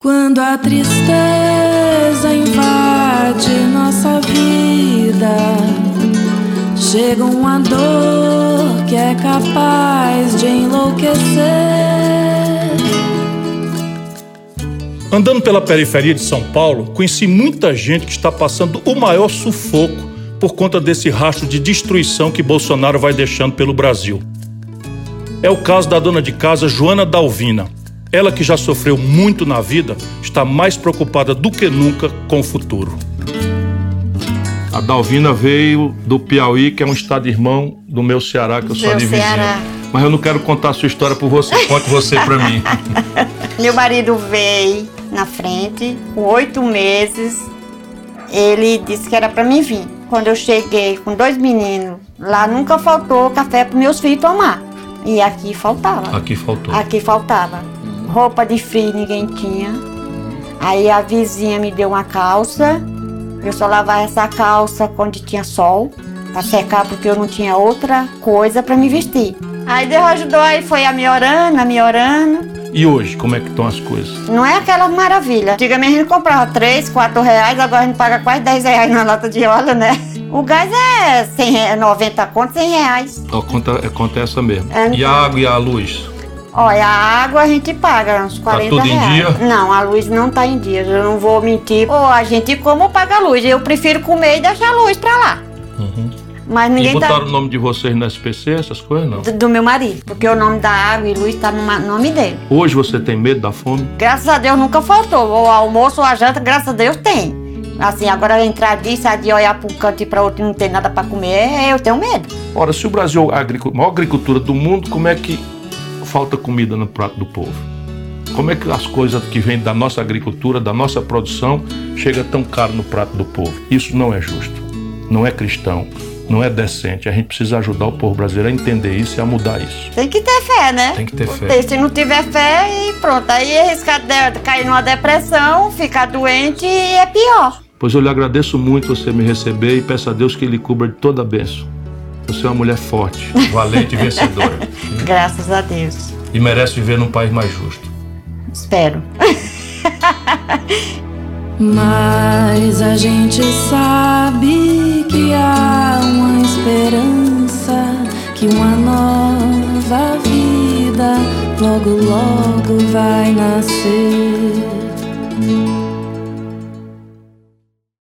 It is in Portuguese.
Quando a tristeza invade nossa vida, chega uma dor que é capaz de enlouquecer. Andando pela periferia de São Paulo, conheci muita gente que está passando o maior sufoco por conta desse rastro de destruição que Bolsonaro vai deixando pelo Brasil. É o caso da dona de casa Joana Dalvina. Ela que já sofreu muito na vida, está mais preocupada do que nunca com o futuro. A Dalvina veio do Piauí, que é um estado irmão do meu Ceará, que eu sou Meu de vizinho. Ceará. Mas eu não quero contar a sua história por você. Conte você pra mim. Meu marido veio na frente, com oito meses. Ele disse que era para mim vir. Quando eu cheguei com dois meninos, lá nunca faltou café para meus filhos tomar. E aqui faltava. Aqui faltou. Aqui faltava. Roupa de frio ninguém tinha. Aí a vizinha me deu uma calça. Eu só lavava essa calça quando tinha sol, para secar, porque eu não tinha outra coisa para me vestir. Aí Deus ajudou, aí foi a me orando, a me orando. E hoje, como é que estão as coisas? Não é aquela maravilha. Antigamente a gente comprava 3, 4 reais, agora a gente paga quase 10 reais na lata de óleo, né? O gás é 100, re- 90 conto, 100 reais. A conta, a conta é essa mesmo. É, E a água e a luz? Olha, a água a gente paga uns 40 tudo em reais. dia? Não, a luz não tá em dia, eu não vou mentir. Ou a gente como paga a luz, eu prefiro comer e deixar a luz pra lá. Uhum. Mas E ninguém botaram tá... o nome de vocês no SPC, essas coisas, não? Do, do meu marido, porque o nome da água e luz tá no nome dele. Hoje você tem medo da fome? Graças a Deus nunca faltou. O almoço ou a janta, graças a Deus, tem. Assim, agora entrar disso, de olhar para um canto e para outro e não ter nada para comer, eu tenho medo. Ora, se o Brasil é a maior agricultura do mundo, como é que falta comida no prato do povo? Como é que as coisas que vêm da nossa agricultura, da nossa produção, chega tão caro no prato do povo? Isso não é justo, não é cristão, não é decente. A gente precisa ajudar o povo brasileiro a entender isso e a mudar isso. Tem que ter fé, né? Tem que ter fé. Se não tiver fé, e pronto. Aí arriscar de, cair numa depressão, ficar doente e é pior. Pois eu lhe agradeço muito você me receber e peço a Deus que lhe cubra de toda a bênção. Você é uma mulher forte, valente e vencedora. Graças a Deus. E merece viver num país mais justo. Espero. Mas a gente sabe que há uma esperança, que uma nova vida logo, logo vai nascer.